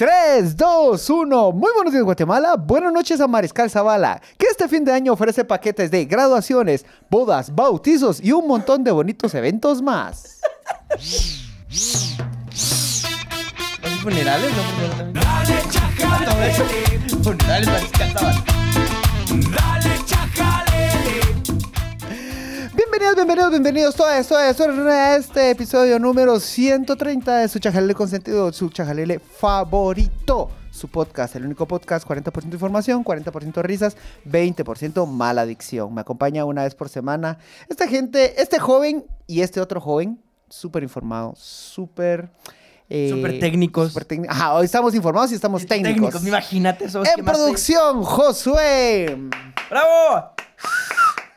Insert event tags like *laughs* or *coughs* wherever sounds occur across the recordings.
3, 2, 1. Muy buenos días, Guatemala. Buenas noches a Mariscal Zavala, que este fin de año ofrece paquetes de graduaciones, bodas, bautizos y un montón de bonitos eventos más. funerales? ¿No? Funerales, Mariscal Zavala. Bienvenidos, bienvenidos, bienvenidos todo esto, esto a este episodio número 130 de su chajalele consentido, su chajalele favorito. Su podcast, el único podcast, 40% información, 40% risas, 20% mala adicción. Me acompaña una vez por semana esta gente, este joven y este otro joven, súper informado, súper... eh, Súper técnicos. técnico. Ajá, hoy estamos informados y estamos técnicos. imagínate eso. En producción, Josué. ¡Bravo!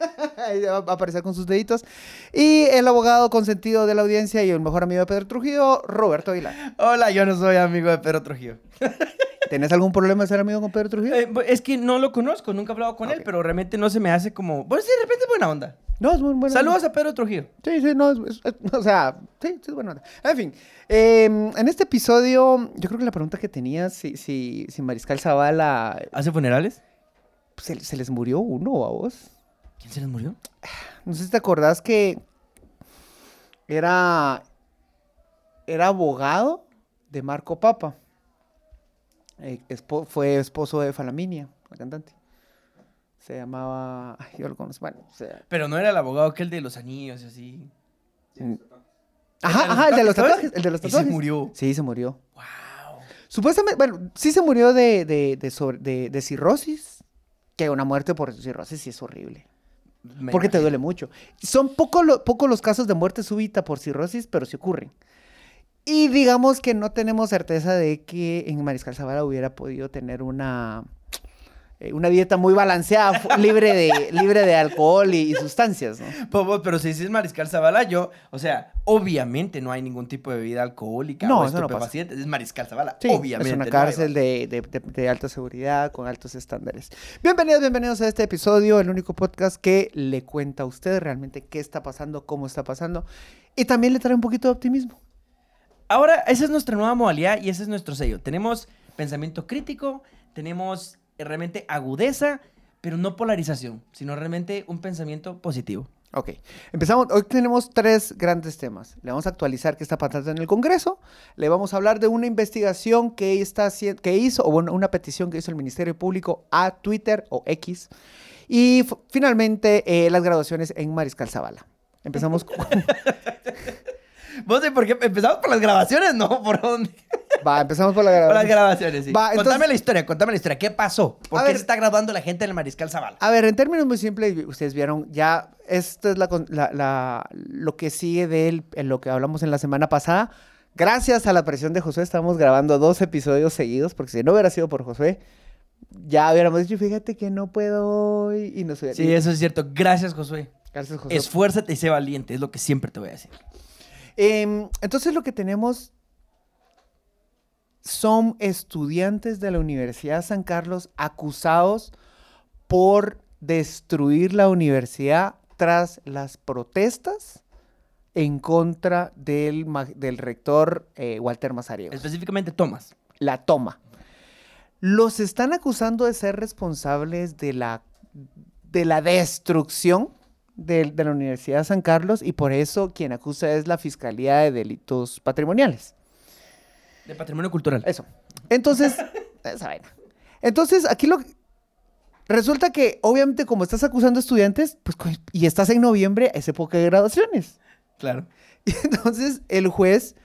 *laughs* Ahí va a aparecer con sus deditos. Y el abogado consentido de la audiencia y el mejor amigo de Pedro Trujillo, Roberto Aguilar. Hola, yo no soy amigo de Pedro Trujillo. *laughs* ¿Tenés algún problema de ser amigo con Pedro Trujillo? Eh, es que no lo conozco, nunca he hablado con él, pero realmente no se me hace como... Pues sí, de repente es buena onda. No, es muy bueno. Saludos a Pedro Trujillo. Sí, sí, no, es, es- es- o sea, sí, sí, es buena onda. En fin, eh, en este episodio, yo creo que la pregunta que tenías, si, si, si Mariscal Zavala, ¿Hace funerales? se, se les murió uno a vos. ¿Quién se les murió? No sé si te acordás que era, era abogado de Marco Papa. Eh, espo- fue esposo de Falaminia, la cantante. Se llamaba. ay, yo lo conozco. Bueno, o sea, Pero no era el abogado que el de los anillos y así. Ajá, ajá, el de los tatuajes. El de los Y se tatuajes. murió. Sí, se murió. Wow. Supuestamente, bueno, sí se murió de, de, de, sobre- de- de cirrosis. Que una muerte por cirrosis sí es horrible. Porque te duele mucho. Son pocos lo- poco los casos de muerte súbita por cirrosis, pero sí ocurren. Y digamos que no tenemos certeza de que en Mariscal Zavala hubiera podido tener una, una dieta muy balanceada, libre de, libre de alcohol y, y sustancias, ¿no? Pero, pero si dices Mariscal Zavala, yo, o sea, obviamente no hay ningún tipo de bebida alcohólica No, o eso no pasa. Es Mariscal Zavala, Sí, obviamente. es una no cárcel de, de- de- de alta seguridad con altos estándares. Bienvenidos, bienvenidos a este episodio, el único podcast que le cuenta a usted realmente qué está pasando, cómo está pasando y también le trae un poquito de optimismo. Ahora, esa es nuestra nueva modalidad y ese es nuestro sello. Tenemos pensamiento crítico, tenemos eh, realmente agudeza, pero no polarización, sino realmente un pensamiento positivo. Ok, empezamos. Hoy tenemos tres grandes temas. Le vamos a actualizar qué está pasando en el Congreso. Le vamos a hablar de una investigación que, está, que hizo, o bueno, una petición que hizo el Ministerio Público a Twitter o X. Y finalmente, eh, las graduaciones en Mariscal Zavala. Empezamos *laughs* con... *laughs* ¿Vos de por qué empezamos por las grabaciones? No, ¿por dónde? Va, empezamos por la Por las grabaciones, sí. Va, contame entonces- la historia, contame la historia. ¿Qué pasó? ¿Por A qué ver. se está graduando la gente en el Mariscal Zavala? A ver, en términos muy simples, ustedes vieron, ya esto es la, la- la- lo que sigue de él, en lo que hablamos en la semana pasada. Gracias a la presión de Josué, estamos grabando dos episodios seguidos, porque si no hubiera sido por Josué, ya hubiéramos dicho, fíjate que no puedo y no sé. Sí, eso es cierto. Gracias, Josué. Gracias, Josué. Esfuérzate y sé valiente, es lo que siempre te voy a decir. Em, entonces lo que tenemos son estudiantes de la Universidad San Carlos acusados por destruir la universidad tras las protestas en contra del, del rector eh, Walter Mazariegos. Específicamente, Tomás. La toma. Los están acusando de ser responsables de la, de la destrucción de, de la Universidad de San Carlos y por eso quien acusa es la Fiscalía de Delitos Patrimoniales. De Patrimonio Cultural. Eso. Entonces, *laughs* esa vaina. Entonces, aquí lo resulta que obviamente como estás acusando estudiantes, pues co- y estás en noviembre, es época de graduaciones. Claro. Y *laughs* entonces el juez,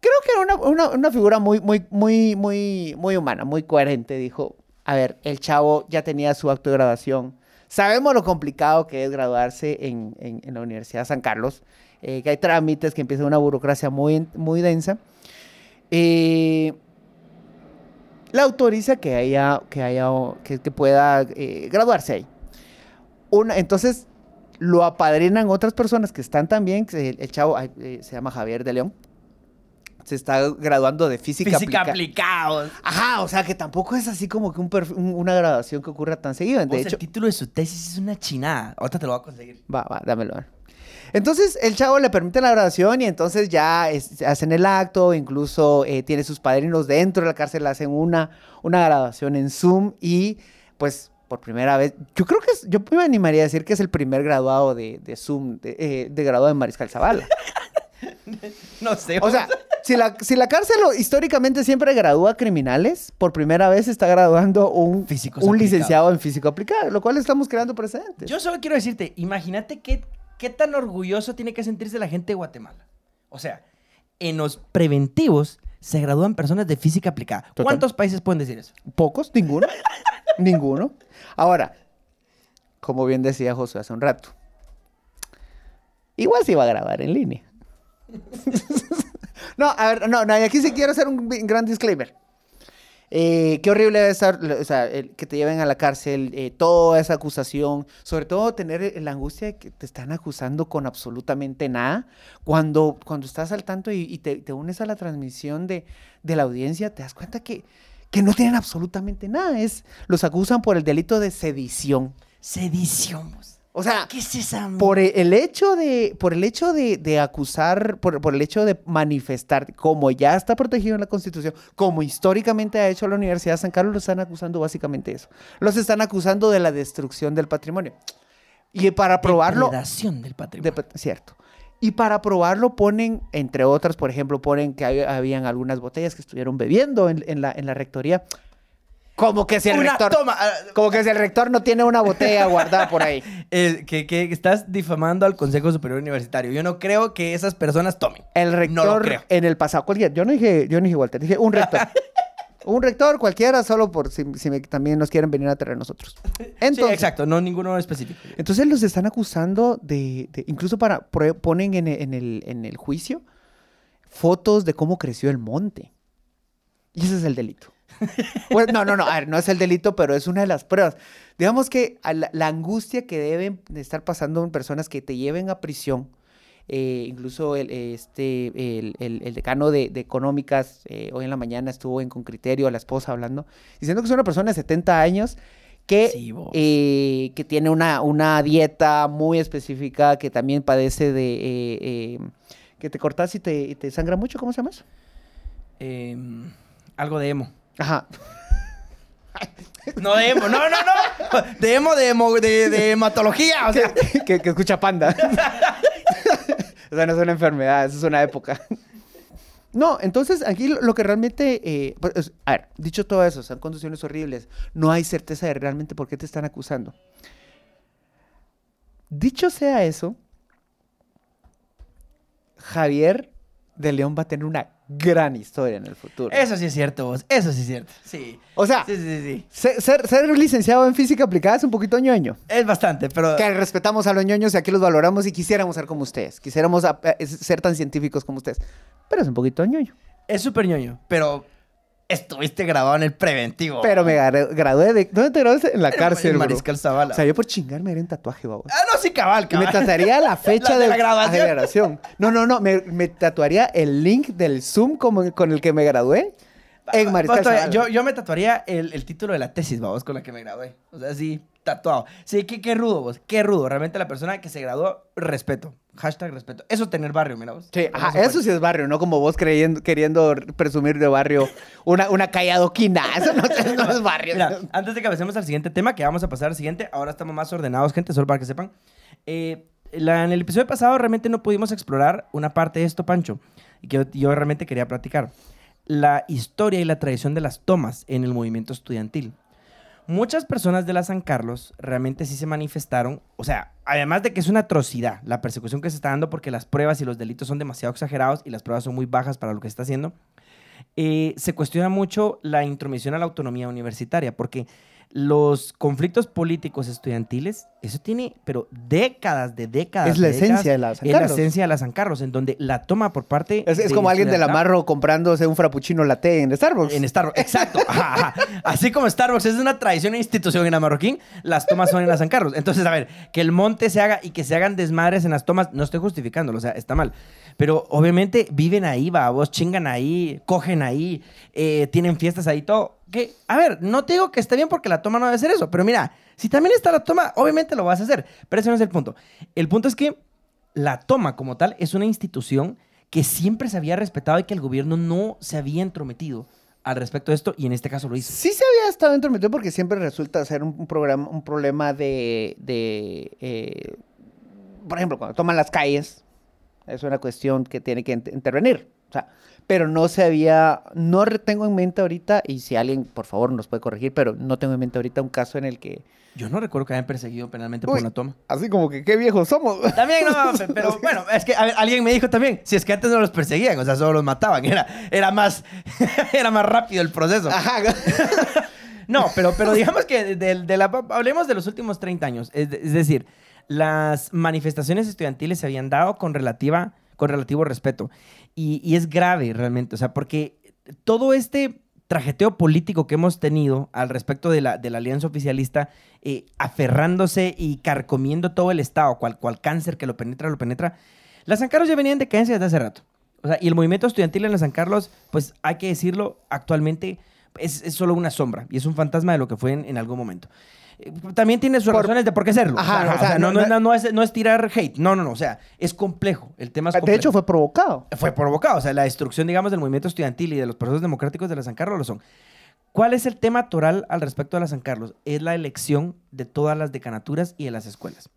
creo que era una, una- una figura muy, muy, muy, muy, muy humana, muy coherente, dijo, a ver, el chavo ya tenía su acto de graduación. Sabemos lo complicado que es graduarse en, la Universidad de San Carlos, eh, que hay trámites, que empieza una burocracia muy, muy densa. Eh, la autoriza que haya, que haya, que, pueda eh, graduarse ahí. Entonces, lo apadrinan otras personas que están también, el, chavo eh, se llama Javier de León, se está graduando de física, Física aplica- aplicados. Ajá, o sea que tampoco es así como que un un- una graduación que ocurra tan seguido. De hecho, el título de su tesis es una chinada. Ahorita te lo voy a conseguir. va, va, dámelo. Entonces el chavo le permite la grabación y entonces ya es- hacen el acto, incluso eh, tiene sus padrinos dentro de la cárcel, hacen una, una grabación en Zoom y pues por primera vez, yo creo que es, yo me animaría a decir que es el primer graduado de, de Zoom, de, eh, de graduado de Mariscal Zavala. *laughs* *laughs* No sé. O sea, si la, si la cárcel históricamente siempre gradúa criminales, por primera vez está graduando un, Físicos un aplicados. licenciado en físico aplicado, lo cual estamos creando precedentes. Yo solo quiero decirte, imagínate qué, qué tan orgulloso tiene que sentirse la gente de Guatemala. O sea, en los preventivos se gradúan personas de física aplicada. Total. ¿Cuántos países pueden decir eso? Pocos, ninguno. *laughs* ninguno. Ahora, como bien decía José hace un rato, igual se iba a grabar en línea. *laughs* no, a ver, no, no, aquí sí quiero hacer un gran disclaimer. Eh, qué horrible debe estar, o sea, que te lleven a la cárcel, eh, toda esa acusación, sobre todo tener eh, la angustia de que te están acusando con absolutamente nada. Cuando, cuando estás al tanto y, te, te unes a la transmisión de, de la audiencia, te das cuenta que, que no tienen absolutamente nada. Es, los acusan por el delito de sedición. Sedición. O sea, ¿Qué es esa? por e- el hecho de, por el hecho de, de acusar, por, por el hecho de manifestar, como ya está protegido en la Constitución, como históricamente ha hecho la Universidad de San Carlos, lo están acusando básicamente eso. Los están acusando de la destrucción del patrimonio. Y para probarlo, Depredación del patrimonio. de- cierto. Y para probarlo ponen, entre otras, por ejemplo, ponen que hay- habían algunas botellas que estuvieron bebiendo en, en la, en la rectoría. Como que si el Una rector, toma. ah, como que si el rector no tiene una botella guardada por ahí. *laughs* eh, que, que estás difamando al Consejo Superior Universitario. Yo no creo que esas personas tomen. El No lo rector creo. en el pasado, cualquiera, yo no dije, yo no dije Walter, dije un rector. *laughs* un rector cualquiera, solo por si, si me- también nos quieren venir a traer a nosotros. Entonces, sí, exacto. No ninguno específico. entonces los están acusando de, de- incluso para, ponen en en, el, en el juicio fotos de cómo creció el monte. Y ese es el delito. *laughs* Pues, no, no, no, a ver, no es el delito, pero es una de las pruebas. Digamos que a la, la angustia que deben de estar pasando en personas que te lleven a prisión, eh, incluso el, este, el, el- el decano de, de económicas eh, hoy en la mañana estuvo en con criterio, la esposa hablando, diciendo que es una persona de 70 años que, Sí, eh, que tiene una, una dieta muy específica, que también padece de... que te cortas y te, y te sangra mucho, ¿cómo se llama eso? Em, algo de emo. Ajá. No de emo, no, no, no. De emo, de, emo- de, de hematología. O sea, que, que escucha panda. *laughs* o sea, no es una enfermedad, eso es una época. No, entonces aquí lo, lo que realmente, eh, pues, es- a ver, dicho todo eso, son condiciones horribles, no hay certeza de realmente por qué te están acusando. Dicho sea eso, Javier de León va a tener una gran historia en el futuro. eso sí es cierto, vos. Eso sí es cierto. Sí. o sea, Sí, sí, sí, sí. ser, ser- licenciado en física aplicada es un poquito ñoño. Es bastante, pero. que respetamos a los ñoños y aquí los valoramos y quisiéramos ser como ustedes. Quisiéramos eh, ser tan científicos como ustedes. Pero es un poquito ñoño. Es súper ñoño. Pero estuviste grabado en el preventivo. Pero me gra- gradué de... ¿Dónde te graduaste? En la cárcel, En. Mariscal Zavala. O sea, yo por chingar me haría un tatuaje, babos. ah, no, sí, cabal, Y me cabal. tatuaría la *laughs* fecha La de de, la graduación. No, no, no. Me, me tatuaría el link del Zoom como, con el que me gradué en Mariscal Zavala. yo, yo me tatuaría el, el título de la tesis, vamos, con la que me gradué. O sea, sí, tatuado. Sí, qué, qué rudo, vos. Qué rudo. Realmente la persona que se graduó, respeto. Hashtag respeto. Eso es tener barrio, mira vos. Sí, ajá, eso sí es barrio, no como vos creyendo, queriendo presumir de barrio una, una calle adoquina. *laughs* Eso no, no es barrio. Mira, antes de que pasemos al siguiente tema, que vamos a pasar al siguiente, ahora estamos más ordenados, gente, solo para que sepan. Eh, la- en el episodio pasado realmente no pudimos explorar una parte de esto, Pancho, y que yo, yo realmente quería platicar. La historia y la tradición de las tomas en el movimiento estudiantil. Muchas personas de la San Carlos realmente sí se manifestaron, o sea, además de que es una atrocidad la persecución que se está dando porque las pruebas y los delitos son demasiado exagerados y las pruebas son muy bajas para lo que se está haciendo, eh, se cuestiona mucho la intromisión a la autonomía universitaria, porque los conflictos políticos estudiantiles, eso tiene, pero décadas de décadas. Es la décadas, esencia de la San Es la Carlos. esencia de la San Carlos, en donde la toma por parte. Es, es como alguien de la estudiantil- Marro comprándose un frappuccino latte en Starbucks. En Starbucks, exacto. *laughs* Ajá, ajá. Así como Starbucks es una tradición e institución en la Marroquín, las tomas son en la San Carlos. Entonces, a ver, que el monte se haga y que se hagan desmadres en las tomas, no estoy justificándolo, o sea, está mal. Pero obviamente viven ahí, va, vos chingan ahí, cogen ahí, eh, tienen fiestas ahí, todo. Que, a ver, no te digo que esté bien porque la toma no debe ser eso, pero mira, si también está la toma, obviamente lo vas a hacer. Pero ese no es el punto. El punto es que la toma como tal es una institución que siempre se había respetado y que el gobierno no se había entrometido al respecto de esto y en este caso lo hizo. Sí se había estado entrometido porque siempre resulta ser un, programa, un problema de, de eh, por ejemplo, cuando toman las calles, es una cuestión que tiene que int- intervenir. O sea, pero no se había, no tengo en mente ahorita, y si alguien, por favor, nos puede corregir, pero no tengo en mente ahorita un caso en el que, Yo no recuerdo que hayan perseguido penalmente por Uy. la toma. así como que qué viejos somos. *laughs* También, no, pe- pero bueno, es que ver, alguien me dijo también, si es que antes no los perseguían, o sea, solo los mataban, era, era, más, *laughs* era más rápido el proceso. Ajá. *laughs* No, pero, pero digamos que de, de la, hablemos de los últimos 30 años. Es, de- es decir, las manifestaciones estudiantiles se habían dado con, relativa, con relativo respeto. Y, es grave realmente, o sea, porque todo este trajeteo político que hemos tenido al respecto de la, de alianza oficialista, eh, aferrándose y carcomiendo todo el Estado, cual, cual cáncer que lo penetra, lo penetra, las San Carlos ya venían en decadencia desde hace rato. O sea, y el movimiento estudiantil en la San Carlos, pues hay que decirlo, actualmente es, solo una sombra y es un fantasma de lo que fue en algún momento. También tiene sus Por- razones de por qué serlo. Ajá, O sea, o sea, no, no- no, no, no es, no es tirar hate. No, no, no. O sea, es complejo. El tema es complejo. De hecho, fue provocado. fue provocado. O sea, la destrucción, digamos, del movimiento estudiantil y de los procesos democráticos de la San Carlos lo son. ¿Cuál es el tema toral al respecto de la San Carlos? Es la elección de todas las decanaturas y de las escuelas.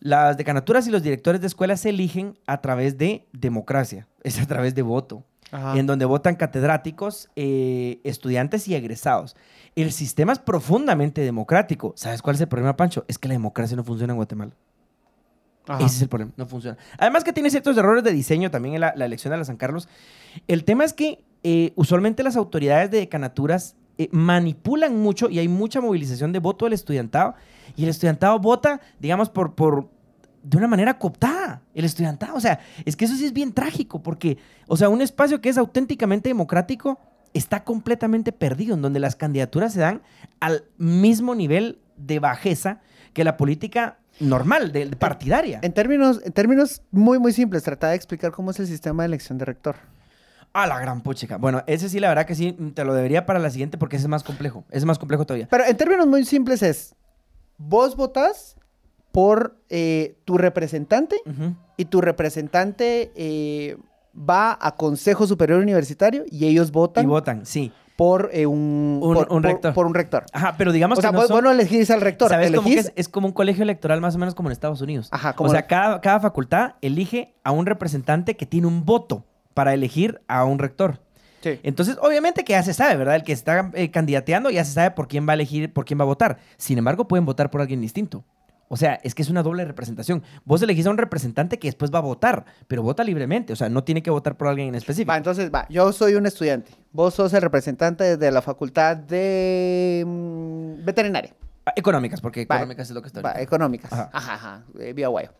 Las decanaturas y los directores de escuelas se eligen a través de democracia, *laughs* es a través de voto, Ajá. en donde votan catedráticos, eh, estudiantes y egresados. El sistema es profundamente democrático. ¿Sabes cuál es el problema, Pancho? Es que la democracia no funciona en Guatemala. Ajá. Ese es el problema, no funciona. Además que tiene ciertos errores de diseño también en la, la elección de la San Carlos. El tema es que eh, usualmente las autoridades de decanaturas eh, manipulan mucho y hay mucha movilización de voto del estudiantado y el estudiantado vota, digamos, por, por de una manera cooptada. El estudiantado, o sea, es que eso sí es bien trágico porque, o sea, un espacio que es auténticamente democrático está completamente perdido, en donde las candidaturas se dan al mismo nivel de bajeza que la política normal, de, de partidaria. En términos, en términos muy, muy simples, trata de explicar cómo es el sistema de elección de rector. A la gran puchica. Bueno, ese sí, la verdad que sí, te lo debería para la siguiente porque ese es más complejo. Ese es más complejo todavía. Pero en términos muy simples es, vos votás por eh, tu representante y tu representante eh, va a Consejo Superior Universitario y ellos votan Y votan, sí. por, eh, un, Un- por, un por- rector. por un rector. Ajá, pero digamos O sea, que no vos, son- vos no elegís al rector, ¿Sabes que elegís... es? Es como un colegio electoral más o menos como en Estados Unidos. Ajá, como o sea, cada, cada facultad elige a un representante que tiene un voto para elegir a un rector. Sí. Entonces, obviamente que ya se sabe, ¿verdad? El que está eh, candidateando ya se sabe por quién va a elegir, por quién va a votar. Sin embargo, pueden votar por alguien distinto. O sea, es que es una doble representación. Vos elegís a un representante que después va a votar, pero vota libremente. O sea, no tiene que votar por alguien en específico. Va, entonces, va, yo soy un estudiante. Vos sos el representante de la facultad de mm, veterinaria. Ah, Económicas, porque Va, económicas es lo que está Va, económicas. Ajá. Ajá, ajá, eh, vía guayo.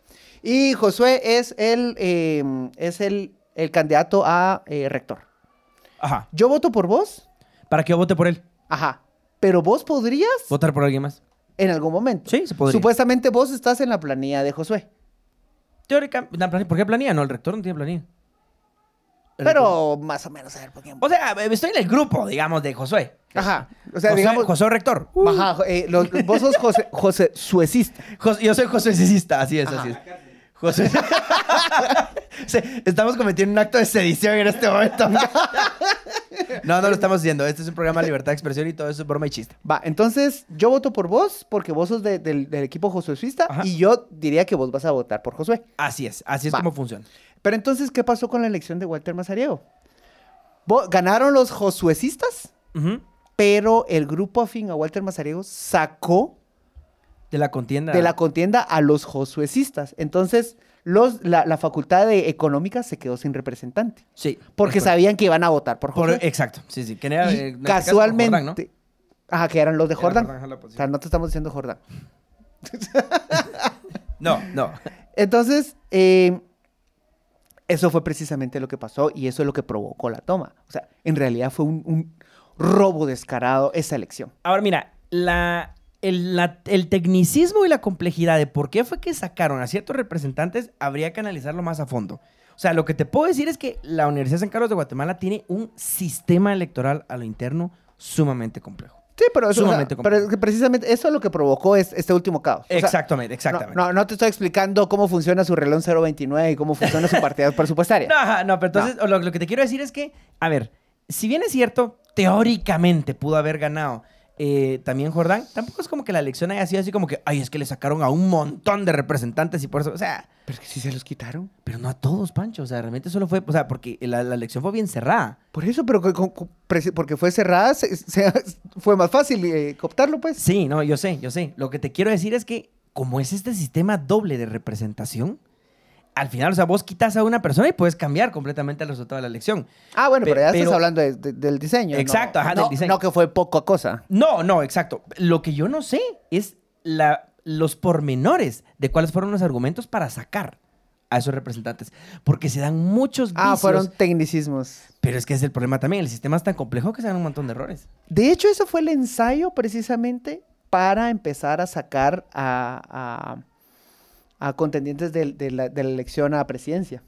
Y Josué es el, eh, es el, el candidato a eh, rector. Ajá. Yo voto por vos, Para que yo vote por él. ajá, pero vos podrías Votar por alguien más. En algún momento. Sí, se podría. Supuestamente vos estás en la planilla de Josué. Teóricamente. ¿Por qué planilla? No, el rector no tiene planilla. El rector- Pero más o menos a ver por qué. O sea, estoy en el grupo, digamos, de Josué. Ajá. O sea, Josué, digamos. Josué rector. Uh. Ajá, eh, los- vos sos José, José suecista. Jos- yo soy José Cecista, así es, Ajá. así es. José. Estamos cometiendo un acto de sedición en este momento. no, no lo estamos haciendo. Este es un programa de libertad de expresión y todo eso es broma y chiste. Va, entonces yo voto por vos porque vos sos de- del, del equipo josuecista Ajá. y yo diría que vos vas a votar por Josué. Así es, así es Va. como funciona. Pero entonces, ¿qué pasó con la elección de Walter Mazariego? Ganaron los josuecistas, pero el grupo afín a Walter Mazariego sacó De la contienda. de la contienda a los josuecistas. Entonces, los, la, la facultad de económica se quedó sin representante. Sí. Porque sabían que iban a votar por Por- Josué. exacto, sí, sí. Que era, eh, este casualmente... Jordán, ¿no? Ajá, que eran los de. Jordán, la O sea, no te estamos diciendo Jordán. *laughs* No, no. Entonces, eh, eso fue precisamente lo que pasó y eso es lo que provocó la toma. O sea, en realidad fue un, un robo descarado esa elección. Ahora, mira, la, el, la- el tecnicismo y la complejidad de por qué fue que sacaron a ciertos representantes habría que analizarlo más a fondo. O sea, lo que te puedo decir es que la Universidad de San Carlos de Guatemala tiene un sistema electoral a lo interno sumamente complejo. Sí, pero, eso, o sea, Sumamente pero complejo. es que precisamente eso es lo que provocó es- este último caos. O sea, exactamente, no, exactamente. No, no te estoy explicando cómo funciona su reloj 029 y cómo funciona su partida *laughs* presupuestaria. No, no, pero entonces Lo, lo que te quiero decir es que, a ver, si bien es cierto, teóricamente pudo haber ganado eh, también Jordán, tampoco es como que la elección haya sido así como que, ay, es que le sacaron a un montón de representantes y por eso, o sea, Pero es que sí se los quitaron. pero no a todos, Pancho, o sea, realmente solo fue, o sea, porque la, la elección fue bien cerrada. Por eso, pero porque fue cerrada, se- se- *laughs* fue más fácil eh, cooptarlo, pues. Sí, no, yo sé, yo sé. Lo que te quiero decir es que, como es este sistema doble de representación, al final, o sea, vos quitas a una persona y puedes cambiar completamente el resultado de la elección. Ah, bueno, Pe- pero ya pero- estás hablando de- de- del diseño. ¿no? Exacto, ajá, no, del diseño. No que fue poca cosa. No, no, exacto. Lo que yo no sé es la, los pormenores de cuáles fueron los argumentos para sacar a esos representantes. Porque se dan muchos vicios. Ah, fueron tecnicismos. Pero es que es el problema también. El sistema es tan complejo que se dan un montón de errores. De hecho, eso fue el ensayo precisamente para empezar a sacar a, a- a contendientes de, la, la elección a presidencia.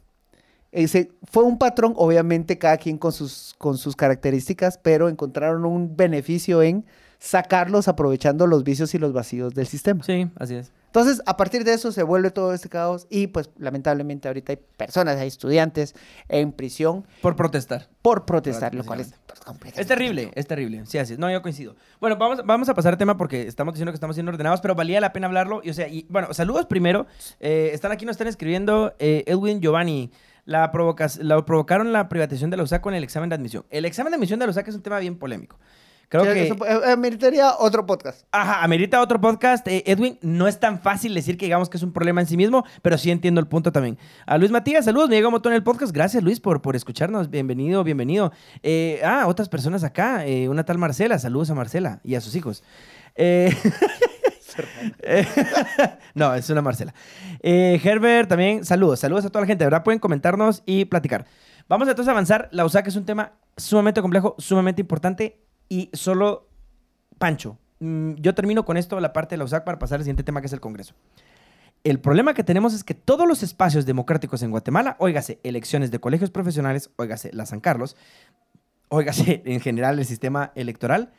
Ese fue un patrón, obviamente, cada quien con sus características, pero encontraron un beneficio en sacarlos aprovechando los vicios y los vacíos del sistema. Sí, así es. Entonces, a partir de eso se vuelve todo este caos y pues lamentablemente ahorita hay personas, hay estudiantes en prisión Por protestar. por protestar, lo cual es pues, completamente Es terrible, es terrible. Sí, así es. No, yo coincido. Bueno, vamos, vamos a pasar al tema porque estamos diciendo que estamos siendo ordenados, pero valía la pena hablarlo. Y, o sea, y, bueno, saludos primero. Eh, están aquí, nos están escribiendo eh, Edwin Giovanni. La, provocas- la provocaron la privatización de la USAC con el examen de admisión. El examen de admisión de la USAC es un tema bien polémico. Creo Sí, que... eso, eh, eh, meritaría otro podcast. Ajá, amerita otro podcast. Eh, Edwin, no es tan fácil decir que digamos que es un problema en sí mismo, pero sí entiendo el punto también. A Luis Matías, saludos, me llega un montón el podcast. Gracias, Luis, por, por escucharnos. Bienvenido, bienvenido. Eh, ah, otras personas acá. eh, una tal Marcela, saludos a Marcela y a sus hijos. Eh, *laughs* no, es una Marcela. Eh, Herbert, también, saludos. Saludos a toda la gente. De verdad, pueden comentarnos y platicar. Vamos entonces a avanzar. La USAC es un tema sumamente complejo, sumamente importante y solo Pancho, mm, yo termino con esto, la parte de la USAC, para pasar al siguiente tema que es el Congreso. El problema que tenemos es que todos los espacios democráticos en Guatemala, óigase, elecciones de colegios profesionales, óigase, la San Carlos, óigase, *laughs* en general el sistema electoral,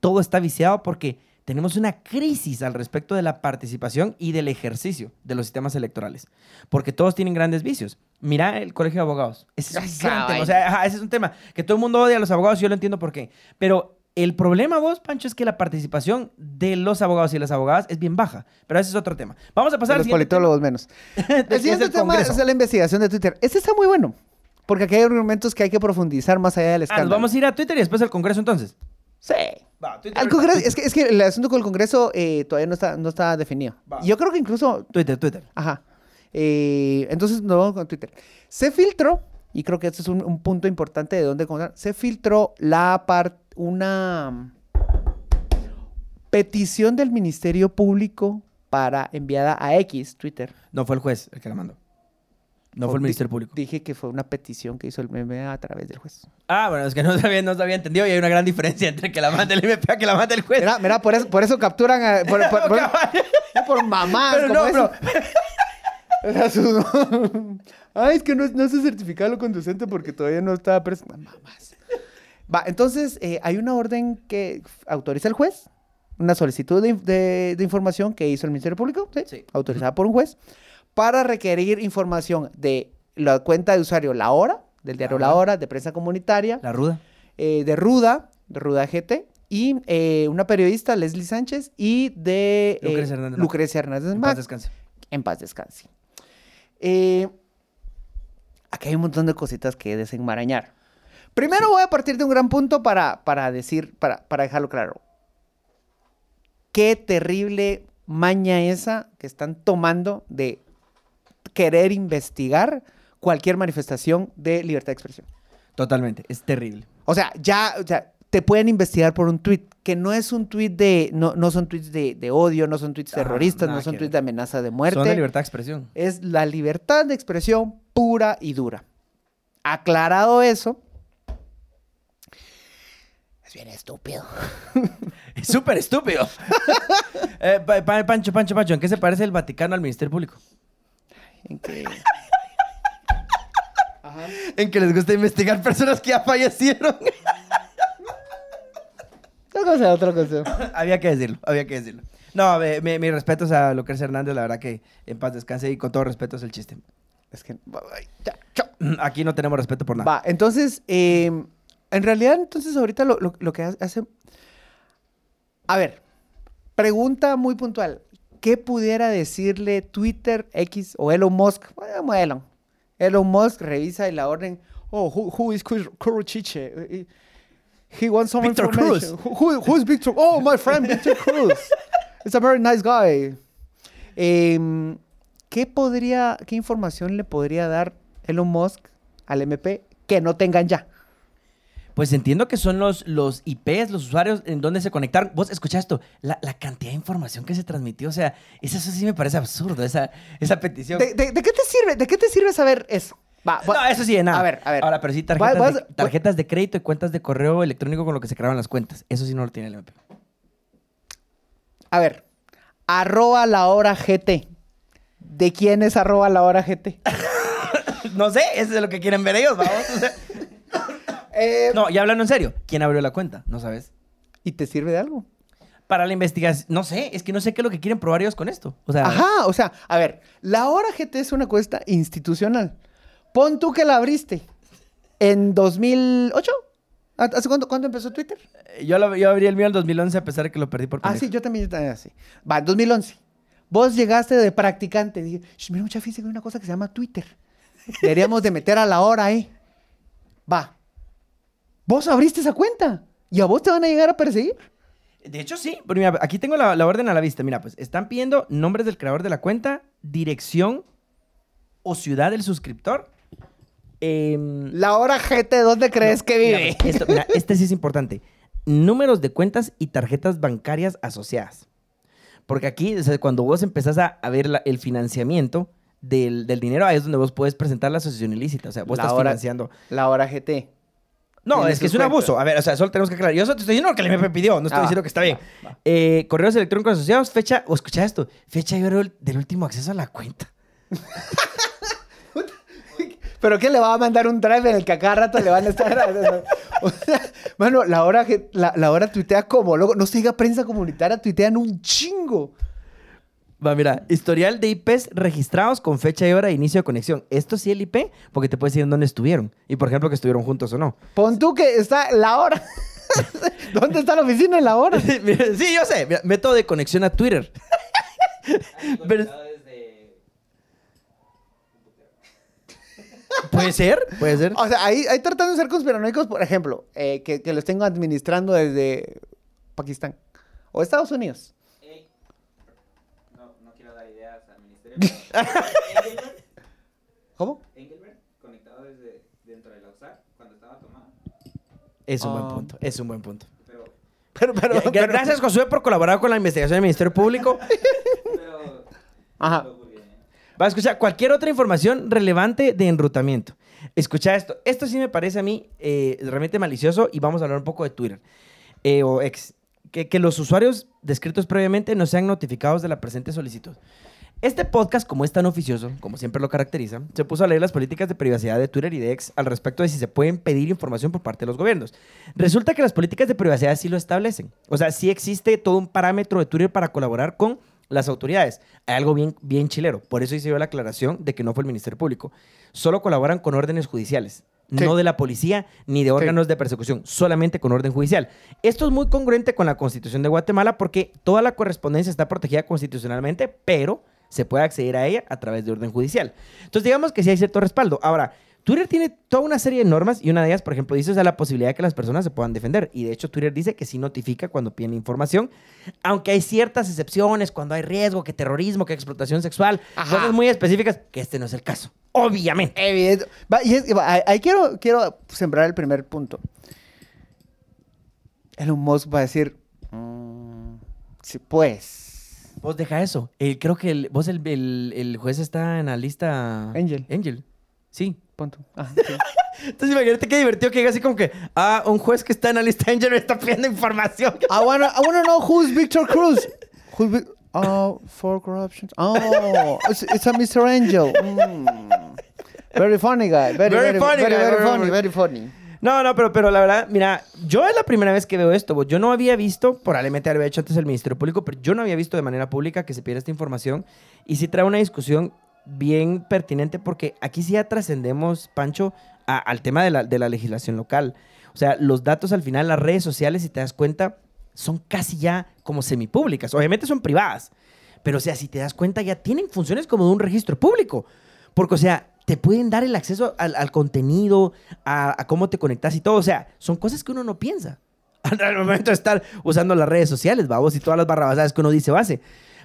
todo está viciado porque tenemos una crisis al respecto de la participación y del ejercicio de los sistemas electorales. Porque todos tienen grandes vicios. Mira el colegio de abogados. Ese es un gran tema. O sea, ajá, ese es un tema que todo el mundo odia a los abogados y yo lo entiendo por qué. Pero el problema, vos, Pancho, es que la participación de los abogados y las abogadas es bien baja. Pero ese es otro tema. Vamos a pasar los al siguiente tema, politólogos menos. *laughs* El siguiente tema Congreso. es la investigación de Twitter. Este está muy bueno, porque aquí hay argumentos que hay que profundizar más allá del Ah, escándalo. nos vamos a ir a Twitter y después al Congreso entonces. Sí. Va, Twitter. Al Congreso, es, que, es que el asunto con el Congreso eh, todavía no está, no está definido. Va. Yo creo que incluso Twitter, Twitter. Ajá. Eh, entonces nos vamos con Twitter. Se filtró, y creo que este es un, un punto importante de dónde contar, se filtró la par- una petición del Ministerio Público para enviada a X, Twitter. No fue el juez el que la mandó. No fue el Ministerio Público. Dije que fue una petición que hizo el meme a través del juez. Ah, bueno, es que no se había, no se había entendido y hay una gran diferencia entre que la mande el MP a que la mande el juez. Mira, mira, por eso, por eso capturan a... Por, por- *laughs* por- por mamás. Pero como no, eso. bro. O sea, sus- Ay, es que no, no se certifica lo conducente porque todavía no estaba preso. Mamás. Va, entonces eh, hay una orden que autoriza el juez, una solicitud de, in- de- de información que hizo el Ministerio Público, ¿sí? Sí. autorizada por un juez, para requerir información de la cuenta de usuario La Hora, del diario La. Hora, de prensa comunitaria, La ruda. eh, de Ruda, de Ruda GT, y eh, una periodista, Leslie Sánchez, y de eh, Lucrecia Hernández Mac. Lucrecia Hernández En paz descanse. en paz descanse. Eh, aquí hay un montón de cositas que desenmarañar. Primero voy a partir de un gran punto para, para decir, para, para dejarlo claro. Qué terrible maña esa que están tomando de querer investigar cualquier manifestación de libertad de expresión. Totalmente. Es terrible. O sea, ya, o sea, te pueden investigar por un tweet que no es un tweet de, no, no son tweets de, de odio, no son tweets Ajá, terroristas, no son tweets de amenaza de muerte. Son de libertad de expresión. Es la libertad de expresión pura y dura. Aclarado eso, es bien estúpido. *laughs* Es súper estúpido. *laughs* Eh, pa- pa- Pancho, Pancho, Pancho, ¿en qué se parece el Vaticano al Ministerio Público? En que- *laughs* Ajá. En que les gusta investigar personas que ya fallecieron. O Otro consejo, otro consejo. *coughs* había que decirlo, había que decirlo. No, me- me- mis respetos a Lucrecia Hernández, la verdad que en paz descanse y con todo respeto es el chiste. Es que... ay, ya, chao. *coughs* Aquí no tenemos respeto por nada. Va, entonces, eh, en realidad, entonces ahorita lo, lo- lo que ha- hace... A ver, pregunta muy puntual. ¿Qué pudiera decirle Twitter, X o Elon Musk? Bueno, Elon. Elon Musk revisa y la orden... Oh, who, who is Cur- Curuchiche? He wants some Victor information. Who, who- who is Victor? Oh, my friend Victor Cruz. *laughs* It's a very nice guy. Em, ¿Qué podría, qué información le podría dar Elon Musk al MP que no tengan ya? Pues entiendo que son los, los IPs, los usuarios en donde se conectaron. Vos escuchá esto, la, la cantidad de información que se transmitió, o sea, eso, eso sí me parece absurdo, esa, esa petición. ¿De, de- de qué te sirve? ¿De qué te sirve saber eso? Va, va- no, eso sí, de nada. A ver, a ver. Ahora, pero sí tarjetas, Vas- de, tarjetas de crédito y cuentas de correo electrónico con lo que se creaban las cuentas. Eso sí no lo tiene el MP. A ver, arroba la hora GT. ¿De quién es arroba la hora GT? *coughs* no sé, eso es lo que quieren ver ellos, vamos. o *laughs* sea. Eh, no, ya hablando en serio, ¿quién abrió la cuenta? No sabes. ¿Y te sirve de algo? Para la investigación, no sé, es que no sé qué es lo que quieren probar ellos con esto. O sea, Ajá, o sea, a ver, la hora GT es una cuesta institucional. Pon tú que la abriste en 2008. ¿Hace cuánto, cuándo empezó Twitter? yo, lo- yo abrí el mío en 2011 a pesar de que lo perdí por Ah, pendejo. sí, yo también, yo también así. Va, en 2011. Vos llegaste de practicante. Dije, "Sh, mira, mucha física, hay una cosa que se llama Twitter. Deberíamos de meter a la hora ahí. Va. Vos abriste esa cuenta. Y a vos te van a llegar a perseguir. De hecho, sí. Pero mira, aquí tengo la, la orden a la vista. Mira, pues están pidiendo nombres del creador de la cuenta, dirección o ciudad del suscriptor. Em, La hora GT, ¿dónde crees que mira, vive? pues, esto- mira, este sí es importante. Números de cuentas y tarjetas bancarias asociadas. Porque aquí, o sea, cuando vos empezás a, a ver la- el financiamiento del, del dinero, ahí es donde vos puedes presentar la asociación ilícita. O sea, vos La estás hora- financiando. La hora GT. No, es que es un cuentas. abuso. A ver, o sea, solo tenemos que aclarar. Yo solo te estoy diciendo lo que el MP pidió, no estoy Ah, diciendo que está bien. va, va. Eh, correos electrónicos asociados, fecha, o escucha esto, fecha y hora del- del último acceso a la cuenta. *laughs* ¿Pero qué le va a mandar un drive en el que a cada rato le van a estar? *laughs* o sea, mano, la hora, que, la, la hora tuitea como loco. No se diga prensa comunitaria, tuitean un chingo. Va, mira, historial de IPs registrados con fecha y hora de inicio de conexión. Esto sí el IP, porque te puedes decir en dónde estuvieron. Y por ejemplo, que estuvieron juntos o no. Pon tú que está la hora. *laughs* ¿Dónde está la oficina en la hora? *laughs* Sí, yo sé. Mira, método de conexión a Twitter. Pero- ¿Puede ser? Puede ser. O sea, ahí, ahí tratando de ser conspiranoicos, por ejemplo, eh, que, que lo estén administrando desde Pakistán o Estados Unidos. No, no quiero dar ideas al ministerio. *laughs* pero ¿Cómo? Engelbert, conectado desde dentro de la cuando estaba tomado. Es un buen Ah. punto. Es un buen punto. Pero, Pero, pero, pero- Gracias, Josué, por colaborar con la investigación del Ministerio Público. *laughs* pero, Ajá. Va a escuchar cualquier otra información relevante de enrutamiento. Escucha esto. Esto sí me parece a mí eh, realmente malicioso y vamos a hablar un poco de Twitter eh, o ex. Que, que los usuarios descritos previamente no sean notificados de la presente solicitud. Este podcast, como es tan oficioso, como siempre lo caracteriza, se puso a leer las políticas de privacidad de Twitter y de X al respecto de si se pueden pedir información por parte de los gobiernos. Resulta que las políticas de privacidad sí lo establecen. O sea, sí existe todo un parámetro de Twitter para colaborar con las autoridades. Hay algo bien, bien chilero. Por eso hice yo la aclaración de que no fue el Ministerio Público. Solo colaboran con órdenes judiciales. Sí. No de la policía ni de órganos de persecución, solamente con orden judicial. Esto es muy congruente con la Constitución de Guatemala porque toda la correspondencia está protegida constitucionalmente, pero se puede acceder a ella a través de orden judicial. Entonces, digamos que sí hay cierto respaldo. Ahora, Twitter tiene toda una serie de normas y una de ellas, por ejemplo, dice o sea, la posibilidad de que las personas se puedan defender. Y de hecho, Twitter dice que sí notifica cuando piden información, aunque hay ciertas excepciones, cuando hay riesgo, que terrorismo, que explotación sexual, Ajá. cosas muy específicas, que este no es el caso. Obviamente. Evidente. Y es- va, ahí- ahí quiero, quiero sembrar el primer punto. Elon Musk va a decir, "Mm, sí, pues. Vos deja eso. El- creo que el, vos, el, el- el juez está en la lista. Angel. Angel. Sí. Punto. Ajá, sí. Entonces imagínate qué divertido que diga así como que, ah, un juez que está en la lista Angel me está pidiendo información. I wanna, I wanna know who's Victor Cruz. Who's Vic- Oh, for corruption. Oh, it's, it's a Mr. Angel. Mm. Very funny guy. Very, Very very, funny very, guy, very very funny, very funny. No, no, pero, pero la verdad, mira, yo es la primera vez que veo esto. bo. Yo no había visto, probablemente había hecho antes el Ministerio Público, pero yo no había visto de manera pública que se pierda esta información. Y sí trae una discusión bien pertinente porque aquí sí ya trascendemos, Pancho, al tema de la, de la legislación local. O sea, los datos al final, las redes sociales, si te das cuenta, son casi ya como semipúblicas. Obviamente son privadas, pero o sea, si te das cuenta, ya tienen funciones como de un registro público. Porque, o sea, te pueden dar el acceso al, al contenido, a, cómo te conectas y todo. O sea, son cosas que uno no piensa *laughs* al momento de estar usando las redes sociales, vamos, y todas las barrabasadas que uno dice base.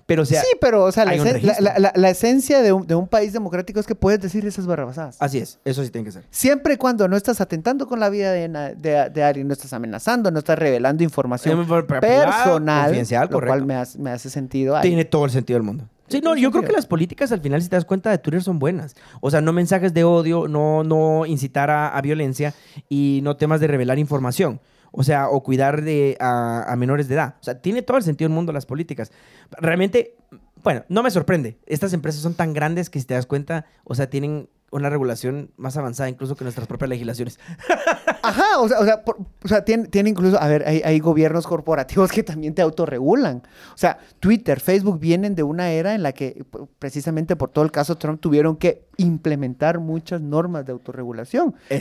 Pero, o sea, sí, pero o sea, la, esen- esencia de un, de un país democrático es que puedes decir esas barrabasadas. así es, eso sí tiene que ser. Siempre y cuando no estás atentando con la vida de, na- de- de alguien, no estás amenazando, no estás revelando información personal, confidencial, lo cual me hace, me hace sentido. ahí. Tiene todo el sentido del mundo. Sí, no, yo creo que las políticas al final, si te das cuenta de Twitter, son buenas. O sea, no mensajes de odio, no, no incitar a, a violencia y no temas de revelar información. O sea, o cuidar de, a, menores de edad. O sea, tiene todo el sentido del mundo las políticas. Realmente, bueno, no me sorprende. Estas empresas son tan grandes que si te das cuenta, o sea, tienen una regulación más avanzada incluso que nuestras propias legislaciones. *laughs* Ajá, o sea, o sea, o sea, tiene, tiene incluso, a ver, hay, hay gobiernos corporativos que también te autorregulan. O sea, Twitter, Facebook vienen de una era en la que precisamente por todo el caso Trump tuvieron que implementar muchas normas de autorregulación, de,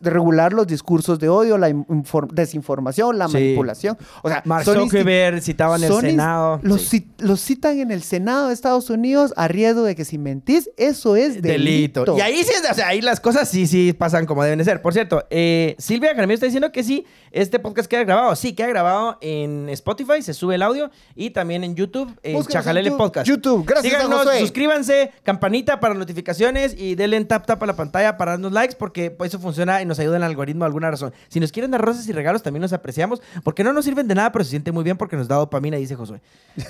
de regular los discursos de odio, la in- infor- desinformación, la Sí. manipulación. O sea, Mark Zuckerberg citaba en el Senado. Los, Sí. ci- los citan en el Senado de Estados Unidos a riesgo de que si mentís, eso es delito. Y ahí sí, o sea, ahí las cosas sí, sí pasan como deben de ser. Por cierto, eh, Silvia Jaramillo está diciendo que sí, este podcast queda grabado. Sí, queda grabado en Spotify, se sube el audio y también en YouTube, en Chajalele Podcast. YouTube. Gracias a Síganos, suscríbanse, campanita para notificaciones y denle en tap tap a la pantalla para darnos likes porque pues, eso funciona y nos ayuda en el algoritmo de alguna razón. Si nos quieren dar rosas y regalos también los apreciamos porque no nos sirven de nada, pero se siente muy bien porque nos da dopamina, dice Josué.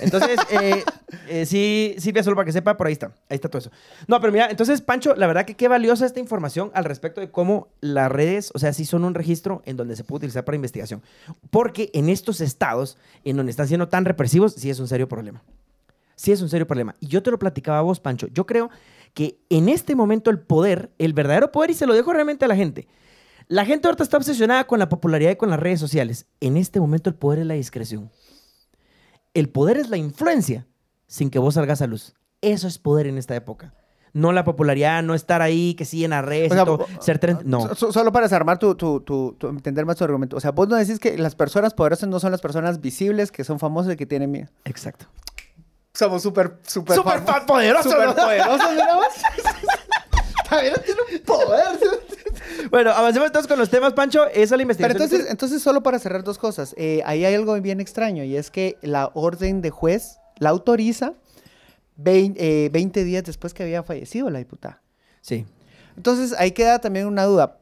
Entonces, *laughs* eh, eh, sí, Silvia, solo para que sepa, por ahí está. Ahí está todo eso. No, pero mira, entonces, Pancho, la verdad que qué valiosa esta información al respecto de cómo las redes, o sea, sí son un registro en donde se puede utilizar para investigación. Porque en estos estados, en donde están siendo tan represivos, sí es un serio problema. Sí es un serio problema. Y yo te lo platicaba a vos, Pancho. Yo creo que en este momento el poder, el verdadero poder, y se lo dejo realmente a la gente. La gente ahorita está obsesionada con la popularidad y con las redes sociales. En este momento el poder es la discreción. El poder es la influencia sin que vos salgas a luz. Eso es poder en esta época. No la popularidad, no estar ahí, que sí en las redes, O y sea, todo, bo- ser trend- No. So- solo para desarmar tu, tu, tu, tu- entender más tu argumento. O sea, vos no decís que las personas poderosas no son las personas visibles, que son famosas y que tienen miedo. Exacto. Somos súper, súper Súper fam- fan poderoso, súper ¿no? poderosos, *laughs* vos. También tiene un poder. Bueno, avancemos entonces con los temas, Pancho. Esa es la Pero investigación. entonces, entonces, solo para cerrar dos cosas. Eh, ahí hay algo bien extraño y es que la orden de juez la autoriza vein- eh, 20 días después que había fallecido la diputada. Sí. Entonces ahí queda también una duda.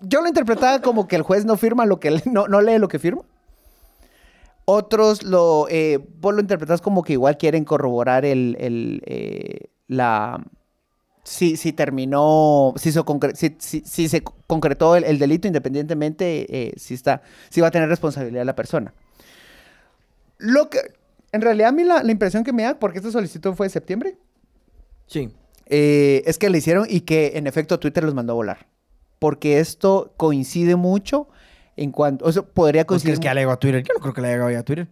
Yo lo interpretaba como que el juez no firma lo que no, no lee lo que firma. Otros lo eh, vos lo interpretas como que igual quieren corroborar el, el, eh, la si, si terminó, si, se concre- si, si- si se concretó el, el delito independientemente eh, si está, si va a tener responsabilidad la persona. Lo que en realidad a mí la, la impresión que me da, porque esta solicitud fue de septiembre, Sí. eh, es que le hicieron y que en efecto Twitter los mandó a volar. Porque esto coincide mucho en cuanto. O sea, podría ¿Vos coincidir. crees que ya le llegó a Twitter? Yo no creo que le haya llegado ya a Twitter.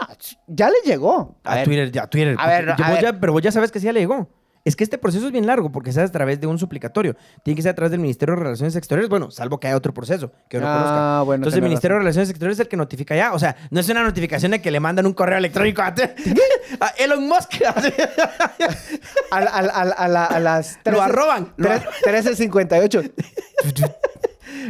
No, ya le llegó. A, ver, Twitter, ya, a Twitter. A ver, Yo- a vos ver. ya- pero vos ya sabes que sí ya le llegó. Es que este proceso es bien largo porque se hace a través de un suplicatorio. Tiene que ser a través del Ministerio de Relaciones Exteriores. Bueno, salvo que haya otro proceso que yo no Ah, conozca. bueno, Entonces el Ministerio de. Relaciones Exteriores es el que notifica ya. O sea, no es una notificación de que le mandan un correo electrónico a, *laughs* a Elon Musk. A, a- a- a la- a las. Lo 13 arroban, lo tre- 1358. *laughs*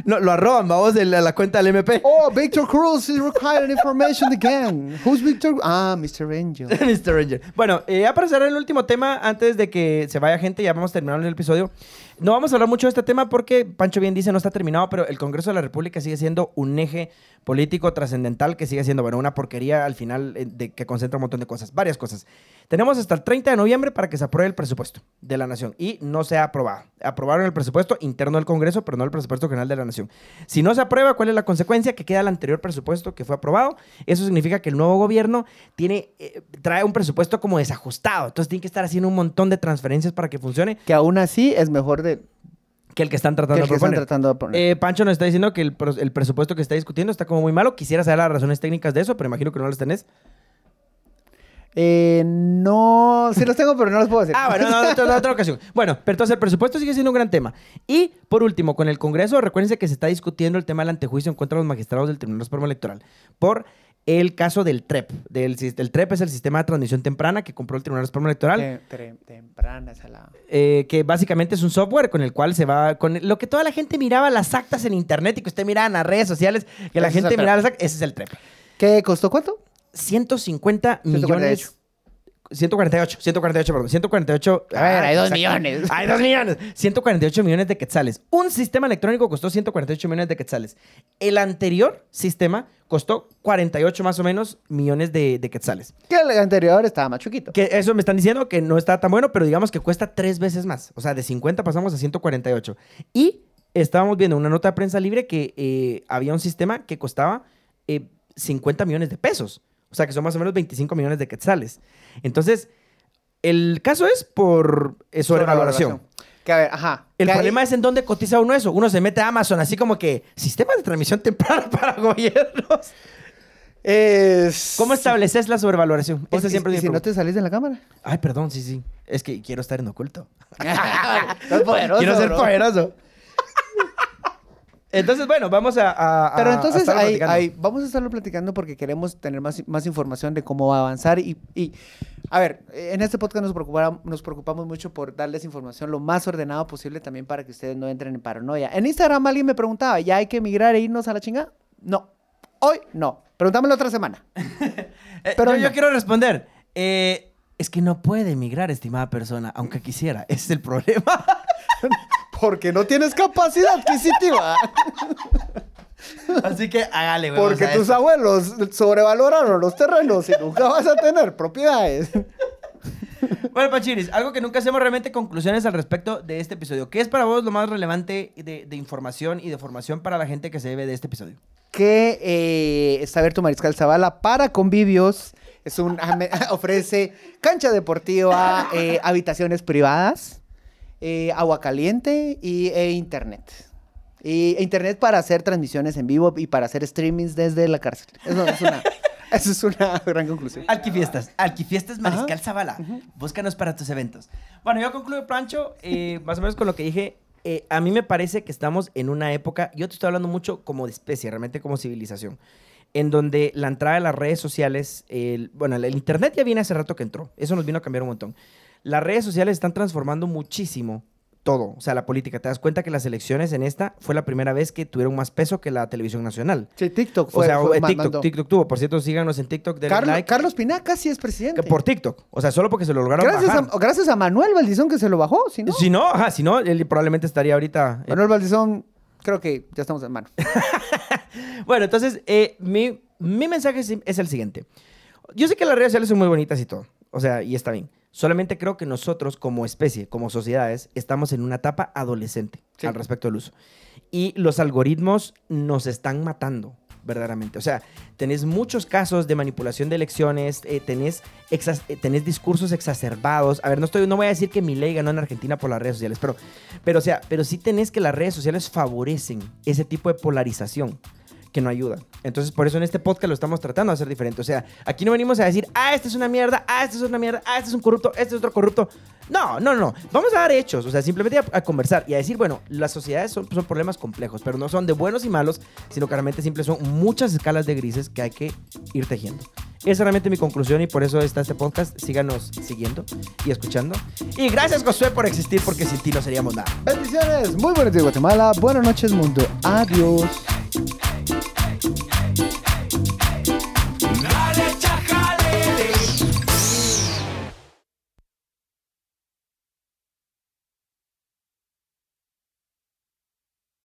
no, lo arroban, vamos, de la, la cuenta del MP. Oh, Victor Cruz is required information again. Who's Victor? Ah, Mr. Angel. *laughs* Mr. Ranger. Bueno, eh, ya para cerrar el último tema, antes de que se vaya gente, ya vamos terminando el episodio. No vamos a hablar mucho de este tema porque Pancho bien dice no está terminado, pero el Congreso de la República sigue siendo un eje político trascendental que sigue siendo, bueno, una porquería al final eh, de, que concentra un montón de cosas, varias cosas. Tenemos hasta el 30 de noviembre para que se apruebe el presupuesto de la Nación y no se ha aprobado. Aprobaron el presupuesto interno del Congreso, pero no el presupuesto general de la Nación. Si no se aprueba, ¿cuál es la consecuencia? Que queda el anterior presupuesto que fue aprobado. Eso significa que el nuevo gobierno tiene, eh, trae un presupuesto como desajustado. Entonces tiene que estar haciendo un montón de transferencias para que funcione. Que aún así es mejor de. Que el que están que tratando el que de están proponer. tratando de poner. Eh, Pancho nos está diciendo que el, el presupuesto que está discutiendo está como muy malo. Quisiera saber las razones técnicas de eso, pero imagino que no las tenés. Eh, no, sí los tengo, pero no los puedo decir. Ah, bueno, no, otra, otra- otra ocasión. Bueno, pero entonces el presupuesto sigue siendo un gran tema. Y, por último, con el Congreso, recuérdense que se está discutiendo el tema del antejuicio en contra de los magistrados del Tribunal Supremo Electoral por el caso del TREP. Del, el TREP es el sistema de transmisión temprana que compró el Tribunal Supremo Electoral. Tem- tem- temprana esa la... eh, que básicamente es un software con el cual se va, con lo que toda la gente miraba las actas en internet y que usted miraba en las redes sociales, que la gente miraba las actas, ese es el TREP. ¿Qué costó cuánto? 150 millones. 148. 148, 148, perdón. 148. A ver, hay dos exacto. millones. Hay dos millones. 148 millones de quetzales. Un sistema electrónico costó 148 millones de quetzales. El anterior sistema costó 48 más o menos millones de, de quetzales. Que el anterior estaba más chiquito. Que eso me están diciendo que no está tan bueno, pero digamos que cuesta tres veces más. O sea, de 50 pasamos a 148. Y estábamos viendo una nota de prensa libre que eh, había un sistema que costaba eh, 50 millones de pesos. O sea, que son más o menos 25 millones de quetzales. Entonces, el caso es por eh, sobrevaloración. Que a ver, ajá. El Que ahí- problema es en dónde cotiza uno eso. Uno se mete a Amazon así como que sistema de transmisión temprana *laughs* para gobiernos. es... ¿Cómo estableces la sobrevaloración? Pues, Esa y- siempre y si no te salís de la cámara. Ay, perdón, sí, sí. Es que quiero estar en oculto. *laughs* *laughs* Quiero ser poderoso. Entonces, bueno, vamos a. a- a- Pero a entonces ahí- vamos a estarlo platicando porque queremos tener más, más información de cómo va a avanzar. Y, y, a ver, en este podcast nos, preocupa- nos preocupamos mucho por darles información lo más ordenado posible también para que ustedes no entren en paranoia. En Instagram alguien me preguntaba, ¿ya hay que emigrar e irnos a la chingada? No. Hoy no. Preguntámoslo otra semana. *laughs* Eh, pero yo, yo quiero responder. Eh, es que no puede emigrar, estimada persona, aunque quisiera. Ese es el problema. *laughs* Porque no tienes capacidad adquisitiva. Así que hágale, güey. Porque tus abuelos sobrevaloraron los terrenos y nunca vas a tener propiedades. Bueno, Pachiris, algo que nunca hacemos realmente conclusiones al respecto de este episodio. ¿Qué es para vos lo más relevante de, de información y de formación para la gente que se debe de este episodio? que eh, está abierto Mariscal Zavala para convivios. Es un, *laughs* ofrece cancha deportiva, eh, habitaciones privadas, eh, agua caliente y, e internet. Y e internet para hacer transmisiones en vivo y para hacer streamings desde la cárcel. Eso es una, *laughs* eso es una gran conclusión. Alquifiestas. Alquifiestas Mariscal Ajá. Zavala. Búscanos para tus eventos. Bueno, yo concluyo, Pancho, eh, más o menos con lo que dije. Eh, a mí me parece que estamos en una época, yo te estoy hablando mucho como de especie, realmente como civilización, en donde la entrada de las redes sociales, el- bueno, el Internet ya viene hace rato que entró, eso nos vino a cambiar un montón. Las redes sociales están transformando muchísimo todo, o sea, la política. Te das cuenta que las elecciones en esta fue la primera vez que tuvieron más peso que la televisión nacional. Sí, TikTok O fue, sea, fue- eh, TikTok, mandó. TikTok tuvo. Por cierto, síganos en TikTok. denle Carlos, like. Carlos Pina casi es presidente. Que por TikTok. O sea, solo porque se lo lograron gracias, bajar. a, gracias a Manuel Valdizón que se lo bajó, si no. Si no, ajá, si no, él probablemente estaría ahorita. eh, Manuel Valdizón, creo que ya estamos en mano. *laughs* Bueno, entonces, eh, mi, mi mensaje es el siguiente. Yo sé que las redes sociales son muy bonitas y todo. O sea, y está bien. Solamente creo que nosotros, como especie, como sociedades, estamos en una etapa adolescente Sí. al respecto del uso. Y los algoritmos nos están matando, verdaderamente. O sea, tenés muchos casos de manipulación de elecciones, eh, tenés, eh, tenés discursos exacerbados. A ver, no, estoy, no voy a decir que mi ley ganó en Argentina por las redes sociales, pero, pero, o sea, pero sí tenés que las redes sociales favorecen ese tipo de polarización que no ayuda. Entonces, por eso en este podcast lo estamos tratando de hacer diferente. O sea, aquí no venimos a decir, ah, este es una mierda, ah, este es una mierda, ah, este es un corrupto, este es otro corrupto. No, no, no. Vamos a dar hechos. O sea, simplemente a, a conversar y a decir, bueno, las sociedades son, problemas complejos, pero no son de buenos y malos, sino que realmente son muchas escalas de grises que hay que ir tejiendo. Esa es realmente mi conclusión y por eso está este podcast. Síganos siguiendo y escuchando. Y gracias, Josué, por existir, porque sin ti no seríamos nada. Bendiciones, muy buenos días Guatemala, buenas noches mundo, adiós.